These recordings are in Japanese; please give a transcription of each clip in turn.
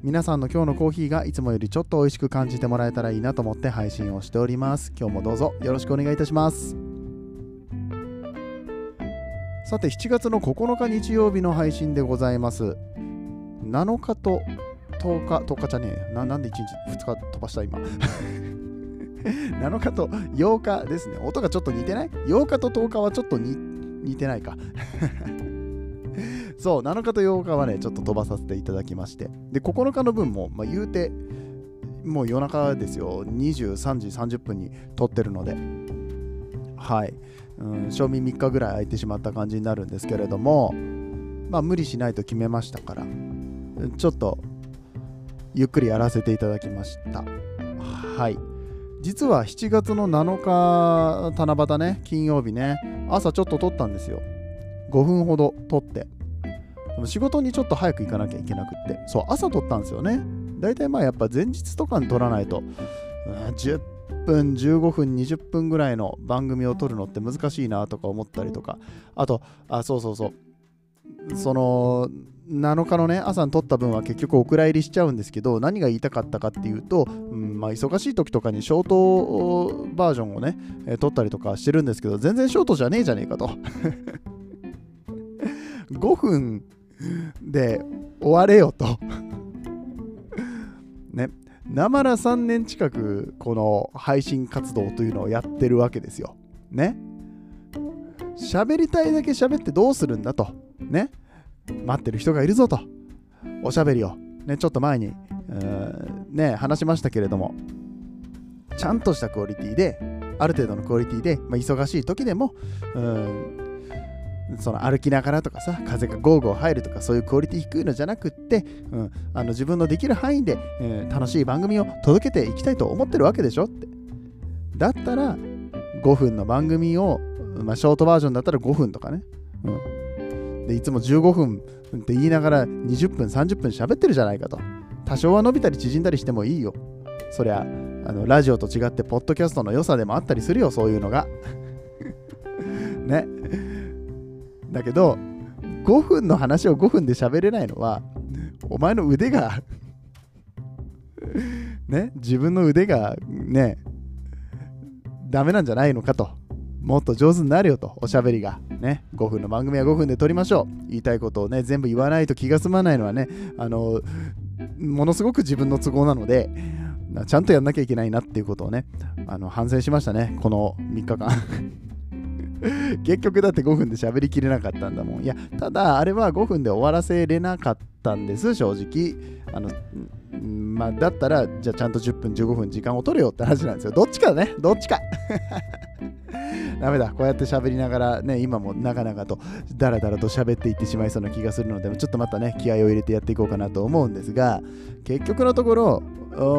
皆さんの今日のコーヒーがいつもよりちょっと美味しく感じてもらえたらいいなと思って配信をしております。今日もどうぞよろしくお願いいたします。さて7月の9日日曜日の配信でございます。7日と10日10日じゃねえななんで1日2日飛ばした今？7日と8日ですね。音がちょっと似てない ?8 日と10日はちょっと似てないか。そう、7日と8日はね、ちょっと飛ばさせていただきまして、で、9日の分も、まあ、言うて、もう夜中ですよ、23時30分に撮ってるので、はい、うん、賞味3日ぐらい空いてしまった感じになるんですけれども、まあ、無理しないと決めましたから、ちょっと、ゆっくりやらせていただきました。はい。実は7月の7日、七夕ね、金曜日ね、朝ちょっと撮ったんですよ。5分ほど撮って。でも仕事にちょっと早く行かなきゃいけなくって。そう朝撮ったんですよね。だいたいまあやっぱ前日とかに撮らないと、10分15分20分ぐらいの番組を撮るのって難しいなとか思ったりとか。あとあそうそうそう。その7日のね朝に撮った分は結局お蔵入りしちゃうんですけど何が言いたかったかっていうと、うんまあ、忙しい時とかにショートバージョンをね、え、撮ったりとかしてるんですけど全然ショートじゃねえじゃねえかと。5分で終われよと。ね。なまら3年近くこの配信活動というのをやってるわけですよ。ね。喋りたいだけ喋ってどうするんだと。ね。待ってる人がいるぞと。おしゃべりを。ねちょっと前にね話しましたけれども。ちゃんとしたクオリティである程度のクオリティで、まあ、忙しい時でもうんその歩きながらとかさ風がゴーゴー入るとかそういうクオリティ低いのじゃなくって、うん、あの自分のできる範囲で、えー、楽しい番組を届けていきたいと思ってるわけでしょって。だったら5分の番組を、まあ、ショートバージョンだったら5分とかね、うん、でいつも15分って言いながら20分30分喋ってるじゃないかと。多少は伸びたり縮んだりしてもいいよ。そりゃあのラジオと違ってポッドキャストの良さでもあったりするよそういうのが。ね。だけど5分の話を5分で喋れないのはお前の腕が ね自分の腕がねダメなんじゃないのかと。もっと上手になるよとおしゃべりが。ね5分の番組は5分で撮りましょう。言いたいことをね全部言わないと気が済まないのはねあのものすごく自分の都合なのでちゃんとやんなきゃいけないなっていうことをねあの反省しましたねこの3日間。結局だって5分で喋りきれなかったんだもん。いや、ただあれは5分で終わらせれなかったんです、正直。あの、まあ、だったら、じゃあちゃんと10分、15分時間を取れよって話なんですよ。どっちかね、どっちか。ダメだ、こうやって喋りながらね、今も長々とダラダラと喋っていってしまいそうな気がするので、ちょっとまたね、気合を入れてやっていこうかなと思うんですが、結局のところ、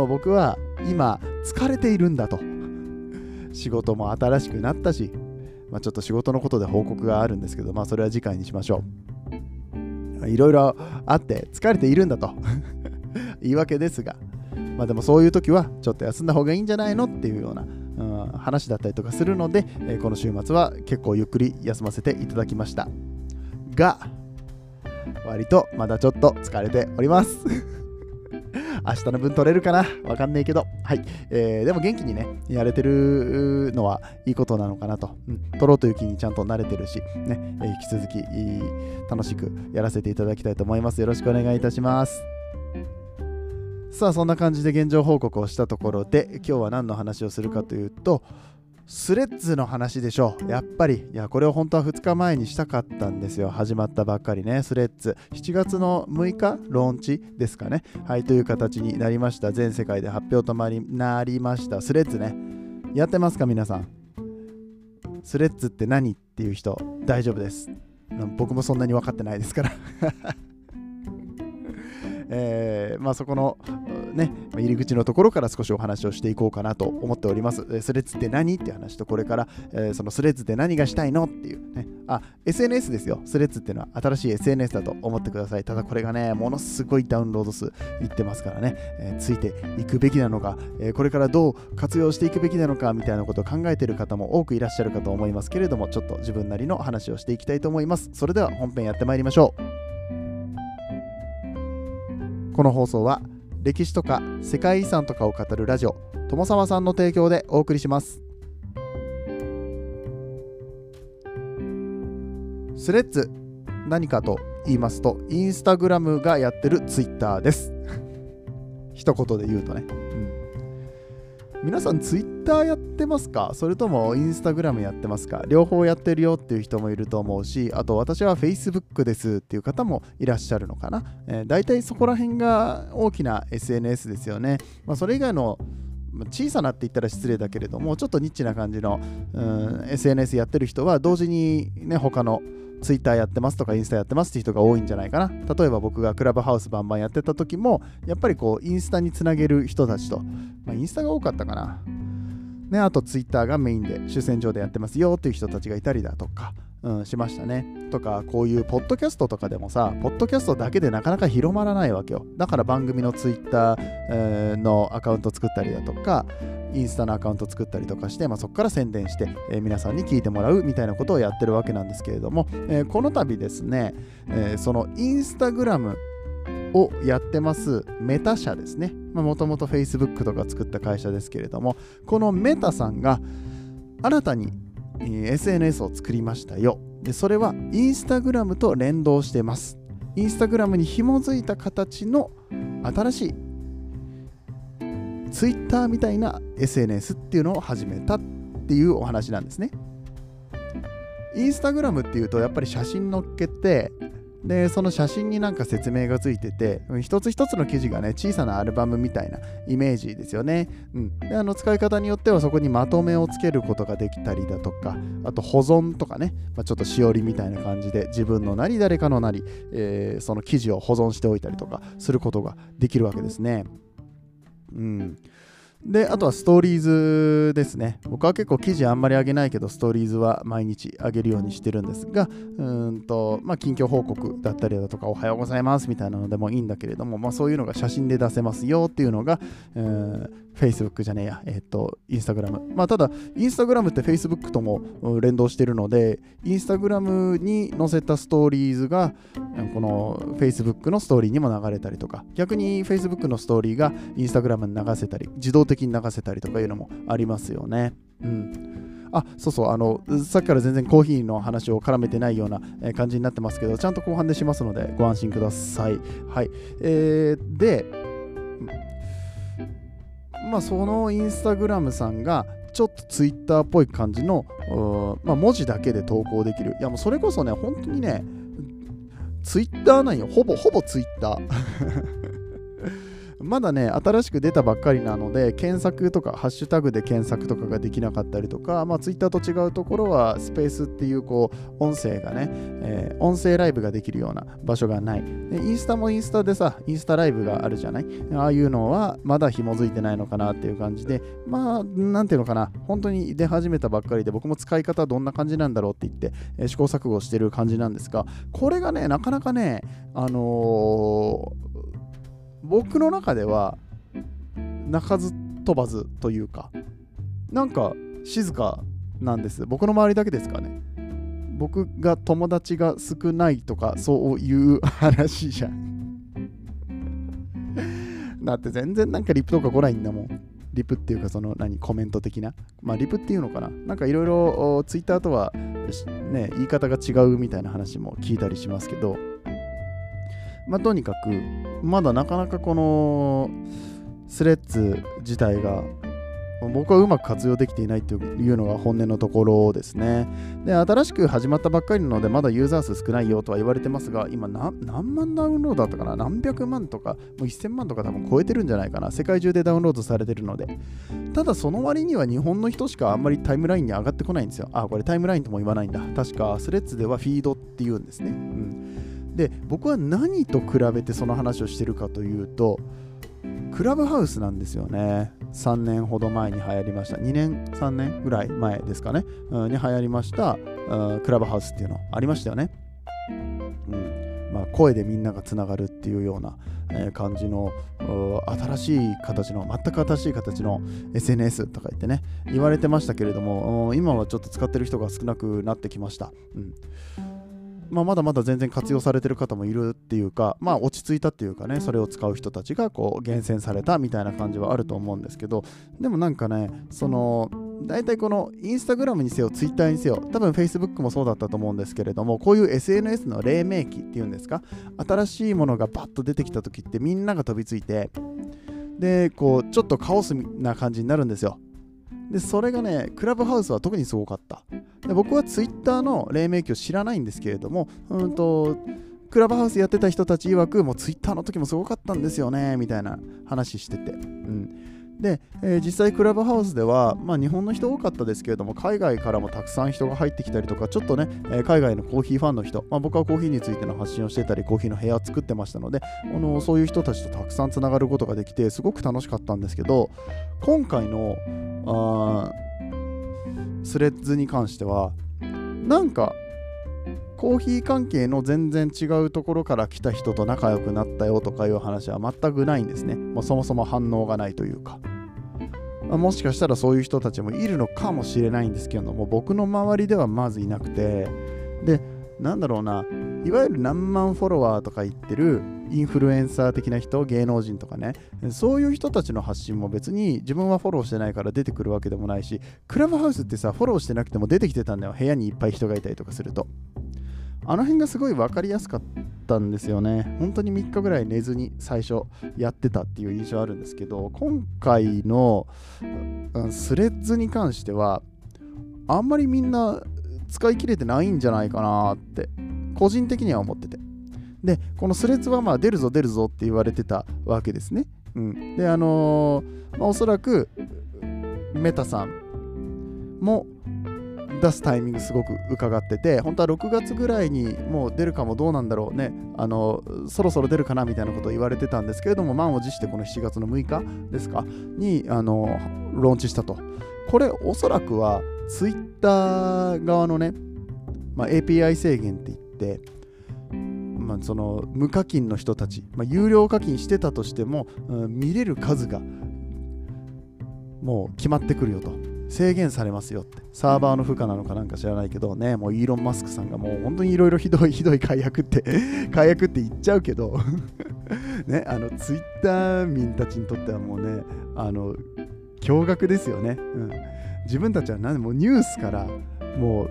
僕は今、疲れているんだと。仕事も新しくなったし、まあ、ちょっと仕事のことで報告があるんですけど、まあ、それは次回にしましょう。いろいろあって疲れているんだと 言い訳ですが、まあ、でもそういう時はちょっと休んだ方がいいんじゃないのっていうような、うん、話だったりとかするので、えー、この週末は結構ゆっくり休ませていただきました。が、割とまだちょっと疲れております明日の分取れるかな？わかんないけど。はい。えー、でも元気にね、やれてるのはいいことなのかなと。うん。取ろうという気にちゃんと慣れてるし、ね、えー、引き続き楽しくやらせていただきたいと思います。よろしくお願いいたします。さあそんな感じで現状報告をしたところで今日は何の話をするかというとスレッズの話でしょう。やっぱり、いや、これを本当は2日前にしたかったんですよ。始まったばっかりね、スレッズ。7月の6日、ローンチですかね。はい、という形になりました。全世界で発表となりました。スレッズね。やってますか、皆さん？スレッズって何？っていう人、大丈夫です。僕もそんなに分かってないですからえーまあ、そこの、ね、入り口のところから少しお話をしていこうかなと思っております。スレッズって何っていう話と、これから、えー、そのスレッズって何がしたいのっていう、ね、あ、SNS ですよ。スレッズっていうのは新しい SNS だと思ってください。ただこれがね、ものすごいダウンロード数いってますからね、えー、ついていくべきなのか、え、これからどう活用していくべきなのかみたいなことを考えている方も多くいらっしゃるかと思いますけれども、ちょっと自分なりの話をしていきたいと思います。それでは本編やってまいりましょう。この放送は歴史とか世界遺産とかを語るラジオ友沢さんの提供でお送りします。スレッズ何かと言いますとインスタグラムがやってるツイッターです。一言で言うとね。皆さんツイッターやってますか？それともインスタグラムやってますか？両方やってるよっていう人もいると思うしあと私は Facebook ですっていう方もいらっしゃるのかな、えー、大体そこら辺が大きな SNS ですよね、まあ、それ以外の小さなって言ったら失礼だけれどもちょっとニッチな感じの、うん、SNS やってる人は同時にね他のツイッターやってますとかインスタやってますって人が多いんじゃないかな。例えば僕がクラブハウスバンバンやってた時も、やっぱりこう、インスタにつなげる人たちと、まあ、インスタが多かったかな。ね、あとツイッターがメインで主戦場でやってますよっていう人たちがいたりだとか、うん、しましたね。とか、こういうポッドキャストとかでもさ、ポッドキャストだけでなかなか広まらないわけよ。だから番組のツイッター、のアカウント作ったりだとか、インスタのアカウント作ったりとかして、まあ、そこから宣伝して、えー、皆さんに聞いてもらうみたいなことをやってるわけなんですけれども、えー、この度ですね、えー、そのインスタグラムをやってますメタ社ですね。もともと Facebook とか作った会社ですけれども、このメタさんが新たに SNS を作りましたよ。で、それはインスタグラムと連動してます。インスタグラムに紐づいた形の新しいツイッターみたいな SNS っていうのを始めたっていうお話なんですね。インスタグラムっていうとやっぱり写真載っけてでその写真になんか説明がついてて一つ一つの記事がね小さなアルバムみたいなイメージですよね、うん、であの使い方によってはそこにまとめをつけることができたりだとかあと保存とかね、まあ、ちょっとしおりみたいな感じで自分のなり誰かのなり、えー、その記事を保存しておいたりとかすることができるわけですね。うん。で、あとはストーリーズですね。僕は結構記事あんまり上げないけど、ストーリーズは毎日上げるようにしてるんですが、うんと、まあ、近況報告だったりだとか、おはようございますみたいなのでもいいんだけれども、まあ、そういうのが写真で出せますよっていうのが、うん、Facebook じゃねえや、えっ、ー、と、Instagram。まあ、ただ、Instagram って Facebook とも連動してるので、Instagram に載せたストーリーズが、この Facebook のストーリーにも流れたりとか、逆に Facebook のストーリーが Instagram に流せたり、自動的に流せたりとかいうのもありますよね。うん。あ、そうそう、あの、さっきから全然コーヒーの話を絡めてないような感じになってますけど、ちゃんと後半でしますので、ご安心ください。はい。えー、で、まあ、そのインスタグラムさんがちょっとツイッターっぽい感じの、まあ、文字だけで投稿できる。いやもうそれこそね、本当にね、ツイッターなんよ。ほぼ、ほぼツイッター。まだね、新しく出たばっかりなので、検索とか、ハッシュタグで検索とかができなかったりとか、まあ、ツイッターと違うところは、スペースっていう、こう、音声がね、えー、音声ライブができるような場所がない。でインスタもインスタでさ、インスタライブがあるじゃない？ああいうのは、まだ紐づいてないのかなっていう感じで、まあ、なんていうのかな、本当に出始めたばっかりで、僕も使い方どんな感じなんだろうって言って、えー、試行錯誤してる感じなんですが、これがね、なかなかね、あのー僕の中では鳴かず飛ばずというかなんか静かなんです。僕の周りだけですかね。僕が友達が少ないとかそういう話じゃん。だって全然なんかリプとか来ないんだもん。リプっていうかその何コメント的な。まあリプっていうのかな。なんかいろいろツイッターとはね言い方が違うみたいな話も聞いたりしますけど。まあ、とにかくまだなかなかこのスレッズ自体が僕はうまく活用できていないというのが本音のところですね。で、新しく始まったばっかりなので、まだユーザー数少ないよとは言われてますが、今何万ダウンロードだったかな？何百万とか、もう1000万とか多分超えてるんじゃないかな？世界中でダウンロードされてるので。ただその割には日本の人しかあんまりタイムラインに上がってこないんですよ。あ、これタイムラインとも言わないんだ。確かスレッズではフィードって言うんですね。うんで僕は何と比べてその話をしてるかというとクラブハウスなんですよね。3年ほど前に流行りました。2年3年ぐらい前ですかね、うん、に流行りましたクラブハウスっていうのありましたよね、うん。まあ、声でみんながつながるっていうような、えー、感じの新しい形の全く新しい形の SNS とか言ってね言われてましたけれども今はちょっと使ってる人が少なくなってきました、うん。まあ、まだまだ全然活用されてる方もいるっていうか、まあ、落ち着いたっていうかね、それを使う人たちがこう厳選されたみたいな感じはあると思うんですけど、でもなんかね、その、大体このインスタグラムにせよ、ツイッターにせよ、多分 Facebook もそうだったと思うんですけれども、こういう SNS の黎明期っていうんですか、新しいものがバッと出てきた時ってみんなが飛びついて、で、こう、ちょっとカオスな感じになるんですよ。で、それがね、クラブハウスは特にすごかった。で僕はツイッターの黎明期を知らないんですけれども、うんと、クラブハウスやってた人たち曰く、もうツイッターの時もすごかったんですよね、みたいな話してて。うんで、えー、実際クラブハウスでは、まあ、日本の人多かったですけれども海外からもたくさん人が入ってきたりとかちょっとね、えー、海外のコーヒーファンの人、まあ、僕はコーヒーについての発信をしてたりコーヒーの部屋を作ってましたのであのそういう人たちとたくさんつながることができてすごく楽しかったんですけど今回のあスレッズに関してはなんかコーヒー関係の全然違うところから来た人と仲良くなったよとかいう話は全くないんですね。もうそもそも反応がないというか。ま、もしかしたらそういう人たちもいるのかもしれないんですけども、僕の周りではまずいなくて、で、なんだろうな、いわゆる何万フォロワーとか言ってるインフルエンサー的な人、芸能人とかね、そういう人たちの発信も別に自分はフォローしてないから出てくるわけでもないし、クラブハウスってさ、フォローしてなくても出てきてたんだよ、部屋にいっぱい人がいたりとかすると。あの辺がすごい分かりやすかったんですよね。本当に3日ぐらい寝ずに最初やってたっていう印象あるんですけど、今回のスレッズに関しては、あんまりみんな使い切れてないんじゃないかなって、個人的には思ってて。で、このスレッズはまあ出るぞ出るぞって言われてたわけですね。うん、で、あのー、まあ、おそらくメタさんも出すタイミングすごく伺ってて本当は6月ぐらいにもう出るかもどうなんだろうね。あのそろそろ出るかなみたいなことを言われてたんですけれども満を持してこの7月の6日ですか？にあのローンチしたと。これおそらくはツイッター側のね、まあ、API 制限って言ってまあ、その無課金の人たち、まあ、有料課金してたとしても、うん、見れる数がもう決まってくるよと。制限されますよって。サーバーの負荷なのかなんか知らないけどね、もうイーロン・マスクさんがもう本当にいろいろひどいひどい解約って 解約って言っちゃうけど ね、あの、ツイッター民たちにとってはもうね、あの、驚愕ですよね。うん、自分たちは何もニュースから、もう、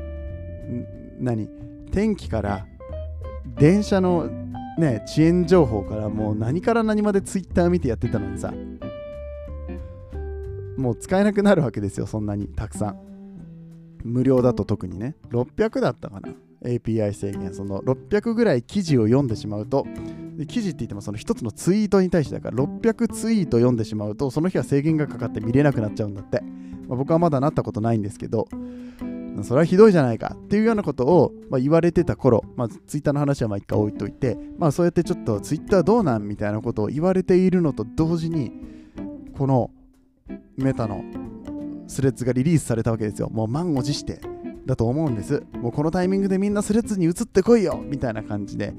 何天気から、電車のね、遅延情報からもう何から何までツイッター見てやってたのにさ、もう使えなくなるわけですよ、そんなにたくさん。無料だと特にね。600だったかな。API 制限。その600ぐらい記事を読んでしまうと、記事って言ってもその1つのツイートに対してだから600ツイート読んでしまうと、その日は制限がかかって見れなくなっちゃうんだって。まあ、僕はまだなったことないんですけど、それはひどいじゃないかっていうようなことを、まあ、言われてた頃、まあ、ツイッターの話はまあ一回置いといて、まあ、そうやってちょっとツイッターどうなんみたいなことを言われているのと同時に、このメタのスレッズがリリースされたわけですよ。もう満を持してだと思うんです。もうこのタイミングでみんなスレッズに移ってこいよみたいな感じで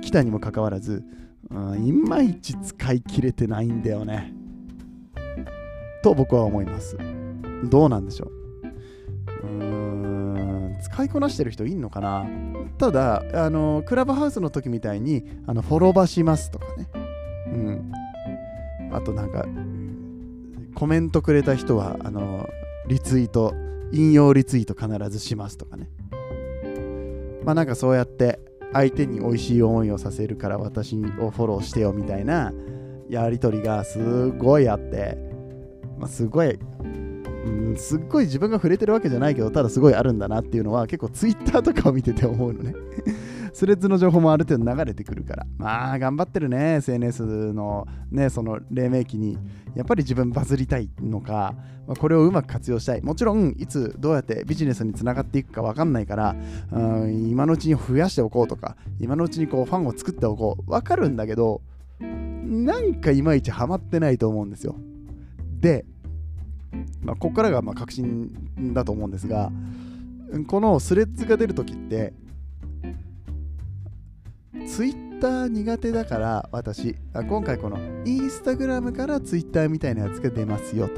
来たにもかかわらず、うん、いまいち使い切れてないんだよね。と僕は思います。どうなんでしょう。うーん使いこなしてる人いんのかなただあのクラブハウスの時みたいにあのフォローバしますとかねうんあとなんかコメントくれた人はあのリツイート引用リツイート必ずしますとかね。まあなんかそうやって相手に美味しい思いをさせるから私をフォローしてよみたいなやり取りがすごいあって、まあ、すごい、うん、すっごい自分が触れてるわけじゃないけどただすごいあるんだなっていうのは結構ツイッターとかを見てて思うのね。スレッズの情報もある程度流れてくるから。まあ、頑張ってるね、SNS のね、その黎明期に。やっぱり自分バズりたいのか、まあ、これをうまく活用したい。もちろん、いつどうやってビジネスにつながっていくか分かんないから、うん今のうちに増やしておこうとか、今のうちにこうファンを作っておこう。分かるんだけど、なんかいまいちハマってないと思うんですよ。で、まあ、ここからがまあ確信だと思うんですが、このスレッズが出るときって、ツイッター苦手だから私、今回このインスタグラムからツイッターみたいなやつが出ますよと。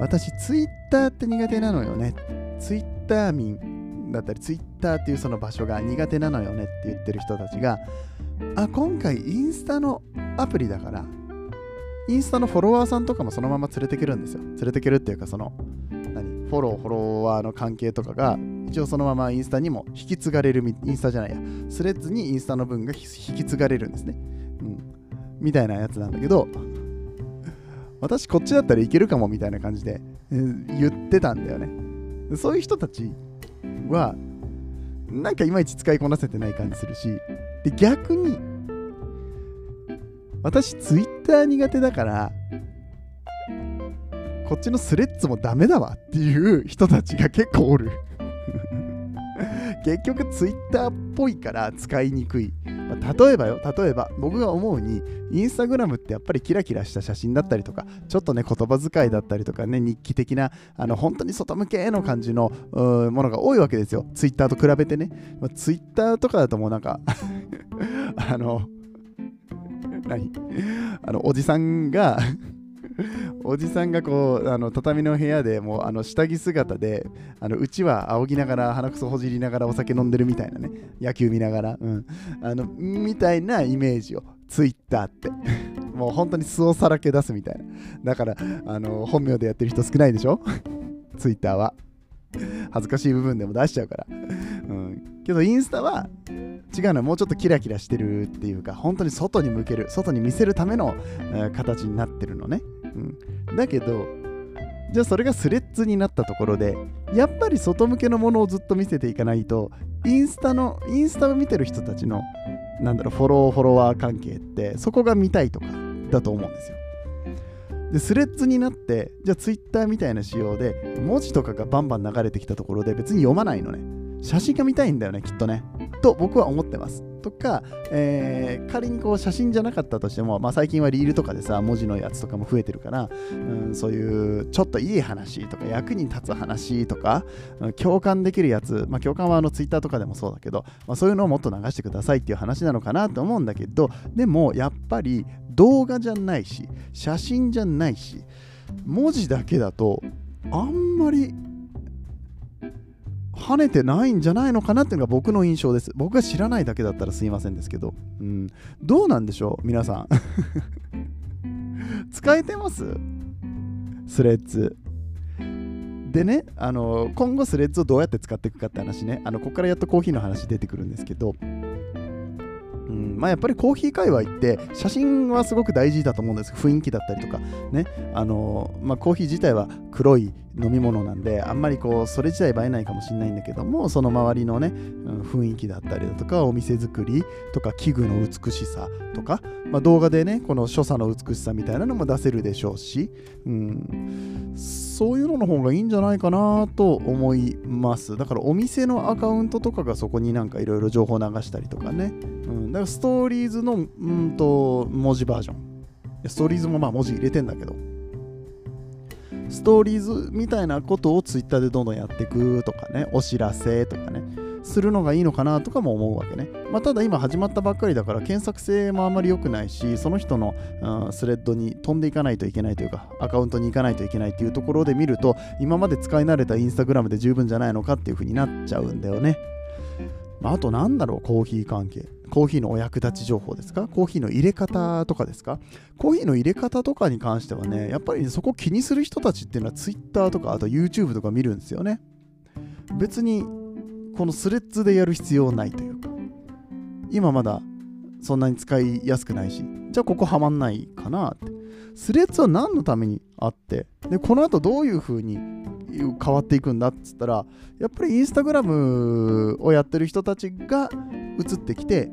私、ツイッターって苦手なのよね。ツイッター民だったり、ツイッターっていうその場所が苦手なのよねって言ってる人たちが、あ、今回インスタのアプリだから、インスタのフォロワーさんとかもそのまま連れてけるんですよ。連れてけるっていうか、その、何？フォロー、フォロワーの関係とかが一応そのままインスタにも引き継がれる、インスタじゃないや、スレッズにインスタの分が引き継がれるんですね。うん。みたいなやつなんだけど、私こっちだったらいけるかもみたいな感じで、えー、言ってたんだよね。そういう人たちは、なんかいまいち使いこなせてない感じするし、で、逆に、私ツイッター苦手だから、こっちのスレッズもダメだわっていう人たちが結構おる。結局ツイッターっぽいから使いにくい。ま、例えばよ、例えば僕が思うに、インスタグラムってやっぱりキラキラした写真だったりとか、ちょっとね、言葉遣いだったりとかね、日記的な、あの本当に外向けの感じのものが多いわけですよ。ツイッターと比べてね。まあ、ツイッターとかだともうなんか あの、何？あの、おじさんがおじさんがこうあの畳の部屋でもうあの下着姿であのうちは仰ぎながら鼻くそほじりながらお酒飲んでるみたいなね野球見ながら、うん、あのみたいなイメージをツイッターって。もう本当に素をさらけ出すみたいな。だからあの本名でやってる人少ないでしょ？ツイッターは。恥ずかしい部分でも出しちゃうから、うん、けどインスタは違うのはもうちょっとキラキラしてるっていうか本当に外に向ける外に見せるための、えー、形になってるのね。うん、だけどじゃあそれがスレッズになったところでやっぱり外向けのものをずっと見せていかないとインスタのインスタを見てる人たちのなんだろうフォローフォロワー関係ってそこが見たいとかだと思うんですよ。でスレッズになってじゃあツイッターみたいな仕様で文字とかがバンバン流れてきたところで別に読まないのね。写真が見たいんだよねきっとね。と僕は思ってます。とか、えー、仮にこう写真じゃなかったとしても、まあ、最近はリールとかでさ文字のやつとかも増えてるから、うん、そういうちょっといい話とか役に立つ話とか、共感できるやつ、まあ、共感はあのツイッターとかでもそうだけど、まあ、そういうのをもっと流してくださいっていう話なのかなと思うんだけどでもやっぱり動画じゃないし写真じゃないし文字だけだとあんまり跳ねてないんじゃないのかなっていうのが僕の印象です。僕が知らないだけだったらすいませんですけど、うん、どうなんでしょう皆さん。使えてます？スレッズ。でね、あの今後スレッズをどうやって使っていくかって話ね、あのここからやっとコーヒーの話出てくるんですけど、うん。まあ、やっぱりコーヒー界隈って写真はすごく大事だと思うんです。雰囲気だったりとか。ね。あの、まあ、コーヒー自体は黒い飲み物なんであんまりこうそれ自体映えないかもしれないんだけどもその周りのね、うん、雰囲気だったりだとかお店作りとか器具の美しさとか、まあ、動画でねこの所作の美しさみたいなのも出せるでしょうし、うん、そういうのの方がいいんじゃないかなと思います。だからお店のアカウントとかがそこになんかいろいろ情報流したりとかね、うん、だからストーリーズのうんと文字バージョン。ストーリーズもまあ文字入れてんだけど。ストーリーズみたいなことをツイッターでどんどんやっていくとかね、お知らせとかね、するのがいいのかなとかも思うわけね。まあ、ただ今始まったばっかりだから検索性もあまり良くないし、その人の、うん、スレッドに飛んでいかないといけないというか、アカウントに行かないといけないっていうところで見ると、今まで使い慣れたインスタグラムで十分じゃないのかっていう風になっちゃうんだよね。まあ、あとなんだろう、コーヒー関係。コーヒーのお役立ち情報ですか？コーヒーの入れ方とかですか？コーヒーの入れ方とかに関してはね、やっぱりねそこ気にする人たちっていうのは Twitter とかあと YouTube とか見るんですよね。別にこのスレッズでやる必要ないというか、今まだそんなに使いやすくないし、じゃあここはまんないかなって。スレッズは何のためにあって、で、この後どういう風に変わっていくんだっつったら、やっぱりインスタグラムをやってる人たちが移ってきて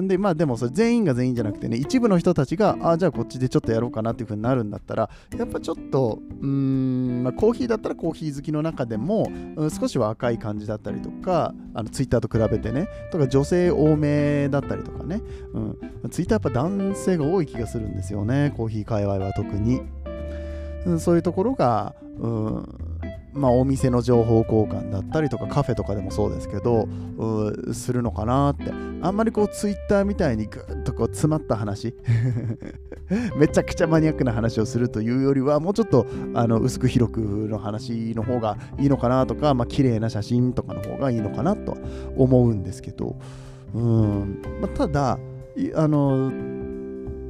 んでまあでもそれ全員が全員じゃなくてね一部の人たちがあじゃあこっちでちょっとやろうかなっていう風になるんだったらやっぱちょっとうん、まあ、コーヒーだったらコーヒー好きの中でも、うん、少し若い感じだったりとかあのツイッターと比べてねとか女性多めだったりとかね、うん、ツイッターやっぱ男性が多い気がするんですよねコーヒー界隈は特に、うん、そういうところがうんまあ、お店の情報交換だったりとかカフェとかでもそうですけどするのかなってあんまりこうツイッターみたいにぐっとこう詰まった話 めちゃくちゃマニアックな話をするというよりはもうちょっとあの薄く広くの話の方がいいのかなとか、まあ綺麗な写真とかの方がいいのかなと思うんですけどうん、まあ、ただあの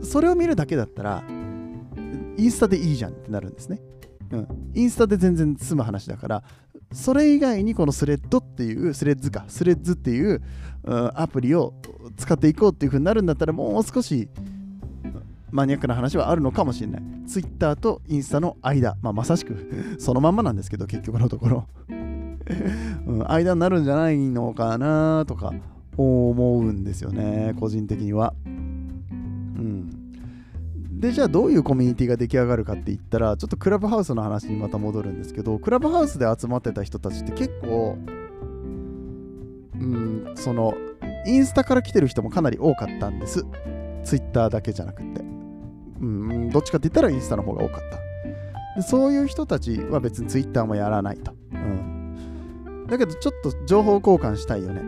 それを見るだけだったらインスタでいいじゃんってなるんですね。うん、インスタで全然済む話だからそれ以外にこのスレッドっていうスレッズかスレッズっていう、うん、アプリを使っていこうっていう風になるんだったらもう少しマニアックな話はあるのかもしれない。ツイッターとインスタの間、まあ、まさしく そのまんまなんですけど、結局のところ うん、間になるんじゃないのかなとか思うんですよね、個人的にはうん。でじゃあどういうコミュニティが出来上がるかって言ったらちょっとクラブハウスの話にまた戻るんですけどクラブハウスで集まってた人たちって結構うんそのインスタから来てる人もかなり多かったんです。ツイッターだけじゃなくて。うんどっちかって言ったらインスタの方が多かった。でそういう人たちは別にツイッターもやらないと、うん、だけどちょっと情報交換したいよね。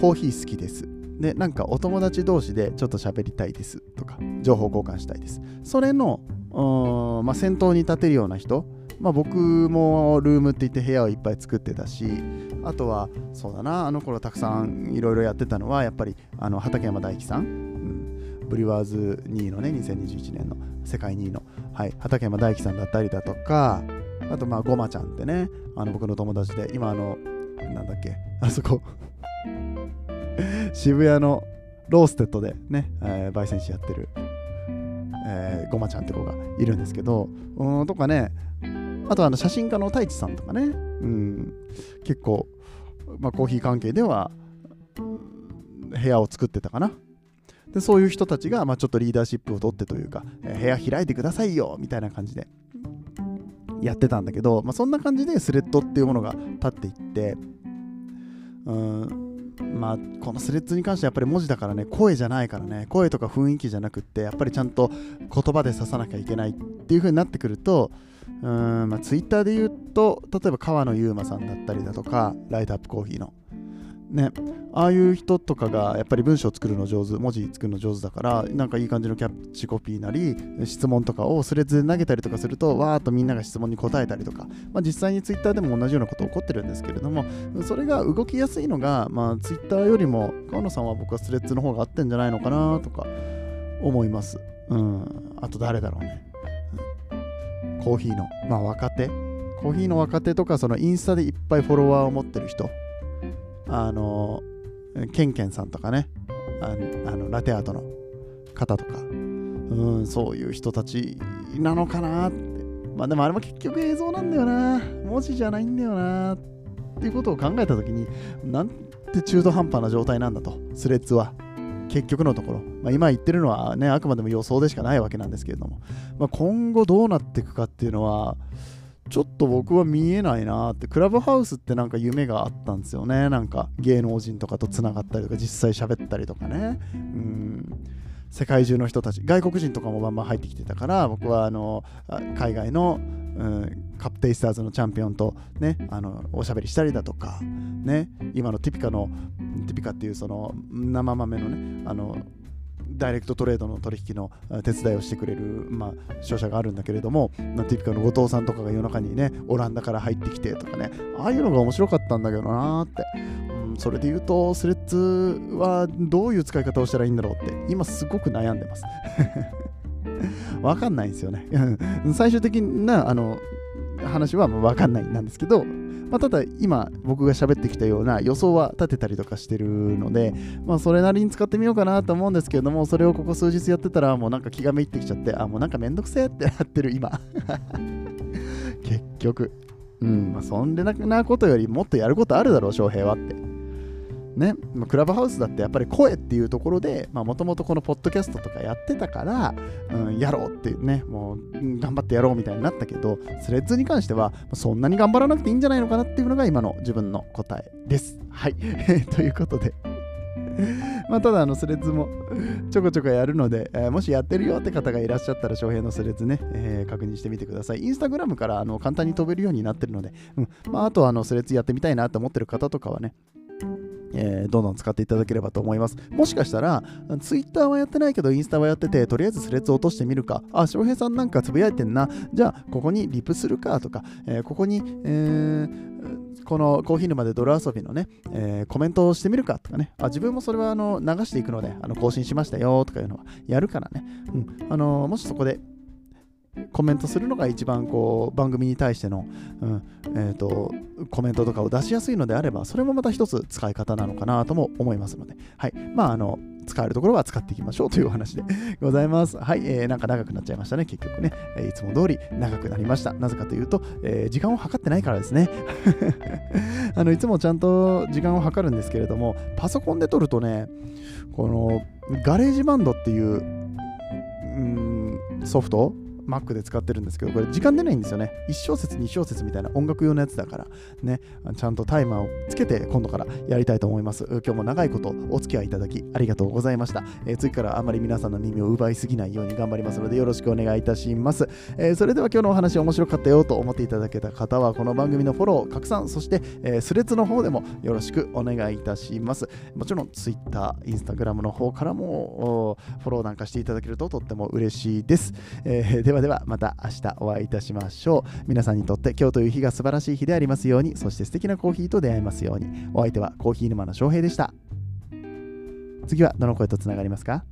コーヒー好きです。でなんかお友達同士でちょっと喋りたいですとか情報交換したいです。それの、まあ、先頭に立てるような人、まあ、僕もルームって言って部屋をいっぱい作ってたしあとはそうだなあの頃たくさんいろいろやってたのはやっぱりあの畠山大樹さん、うん、ブリュワーズ2位のね2021年の世界2位の、はい、畠山大樹さんだったりだとかあとまあごまちゃんってねあの僕の友達で今あのなんだっけあそこ。渋谷のローステッドでね、えー、焙煎士やってる、えー、ごまちゃんって子がいるんですけど、うん、とかね、あとあの写真家の太一さんとかね、うん、結構、まあ、コーヒー関係では部屋を作ってたかな。でそういう人たちが、まあ、ちょっとリーダーシップを取ってというか、えー、部屋開いてくださいよみたいな感じでやってたんだけど、まあ、そんな感じでスレッドっていうものが立っていって、うんまあ、このスレッズに関してはやっぱり文字だからね、声じゃないからね、声とか雰囲気じゃなくって、やっぱりちゃんと言葉で指さなきゃいけないっていう風になってくると、うん、まあ、ツイッターで言うと、例えば川野悠馬さんだったりだとか、ライトアップコーヒーの、ね、ああいう人とかがやっぱり文章を作るの上手、文字作るの上手だから、なんかいい感じのキャッチコピーなり、質問とかをスレッズで投げたりとかすると、わーっとみんなが質問に答えたりとか、まあ、実際にツイッターでも同じようなこと起こってるんですけれども、それが動きやすいのが、まあ、ツイッターよりも、川野さんは僕はスレッズの方が合ってんじゃないのかなとか思います。うん。あと誰だろうね。コーヒーの、まあ若手。コーヒーの若手とか、そのインスタでいっぱいフォロワーを持ってる人。あの、ケンケンさんとかね、あのラテアートの方とか、うん、そういう人たちなのかなって。まあでもあれも結局映像なんだよな。文字じゃないんだよな。っていうことを考えたときに、なんて中途半端な状態なんだと、スレッズは。結局のところ、まあ、今言ってるのはね、あくまでも予想でしかないわけなんですけれども、まあ、今後どうなっていくかっていうのは、ちょっと僕は見えないなって、クラブハウスってなんか夢があったんですよね。なんか芸能人とかとつながったりとか、実際喋ったりとかね。うん世界中の人たち、外国人とかもバンバン入ってきてたから、僕はあの海外の、うん、カプテイスターズのチャンピオンとね、あのおしゃべりしたりだとか、ね、今のティピカの、ティピカっていうその生豆のね、あのダイレクトトレードの取引の手伝いをしてくれる、まあ、商社があるんだけれども、ティピカの後藤さんとかが夜中にね、オランダから入ってきてとかね、ああいうのが面白かったんだけどなーって。うん、それで言うと、スレッズはどういう使い方をしたらいいんだろうって、今すごく悩んでます。わかんないんですよね。最終的なあの話はわかんないなんですけど、まあ、ただ今僕が喋ってきたような予想は立てたりとかしてるので、まあ、それなりに使ってみようかなと思うんですけれどもそれをここ数日やってたらもうなんか気がめいってきちゃってあもうなんかめんどくせえってなってる今。結局。うん。まあそんでなことよりもっとやることあるだろう翔平はって。ね、クラブハウスだってやっぱり声っていうところでもともとこのポッドキャストとかやってたから、うん、やろうっていうねもう頑張ってやろうみたいになったけどスレッズに関してはそんなに頑張らなくていいんじゃないのかなっていうのが今の自分の答えです。はい。ということで。まあただあのスレッズもちょこちょこやるので、えー、もしやってるよって方がいらっしゃったら翔平のスレッズね、えー、確認してみてください。インスタグラムからあの簡単に飛べるようになってるので、うん。まあ、あとあのスレッズやってみたいなと思ってる方とかはね、えー、どんどん使っていただければと思います。もしかしたら、ツイッターはやってないけど、インスタはやってて、とりあえずスレッズ落としてみるか。あ、翔平さんなんかつぶやいてんな。じゃあ、ここにリプするかとか、えー、ここに、えー、このコーヒー沼で泥遊びのね、えー、コメントをしてみるかとかね。あ自分もそれはあの流していくので、あの更新しましたよとかいうのはやるからね。うん、あのもしそこでコメントするのが一番こう番組に対しての、うんえーと、コメントとかを出しやすいのであればそれもまた一つ使い方なのかなとも思いますので、はいまあ、あの使えるところは使っていきましょうというお話でございます。はい、えー、なんか長くなっちゃいましたね、結局ね。えー、いつも通り長くなりました。なぜかというと、えー、時間を計ってないからですね。あのいつもちゃんと時間を計るんですけれども、パソコンで撮るとね、この GarageBand っていう、うん、ソフト Mac で使ってるんですけど、これ時間出ないんですよね。1小節、2小節みたいな音楽用のやつだから、ね、ちゃんとタイマーをつけて今度からやりたいと思います。今日も長いことお付き合いいただきありがとうございました。えー、次からあまり皆さんの耳を奪いすぎないように頑張りますのでよろしくお願いいたします。えー、それでは今日のお話面白かったよと思っていただけた方は、この番組のフォロー、拡散、そして、えー、スレッズの方でもよろしくお願いいたします。もちろん Twitter、Instagram の方からもフォローなんかしていただけるととっても嬉しいです。えー、ではではまた明日お会いいたしましょう。皆さんにとって今日という日が素晴らしい日でありますように、そして素敵なコーヒーと出会えますように。お相手はコーヒー沼の翔平でした。次はどの声とつながりますか？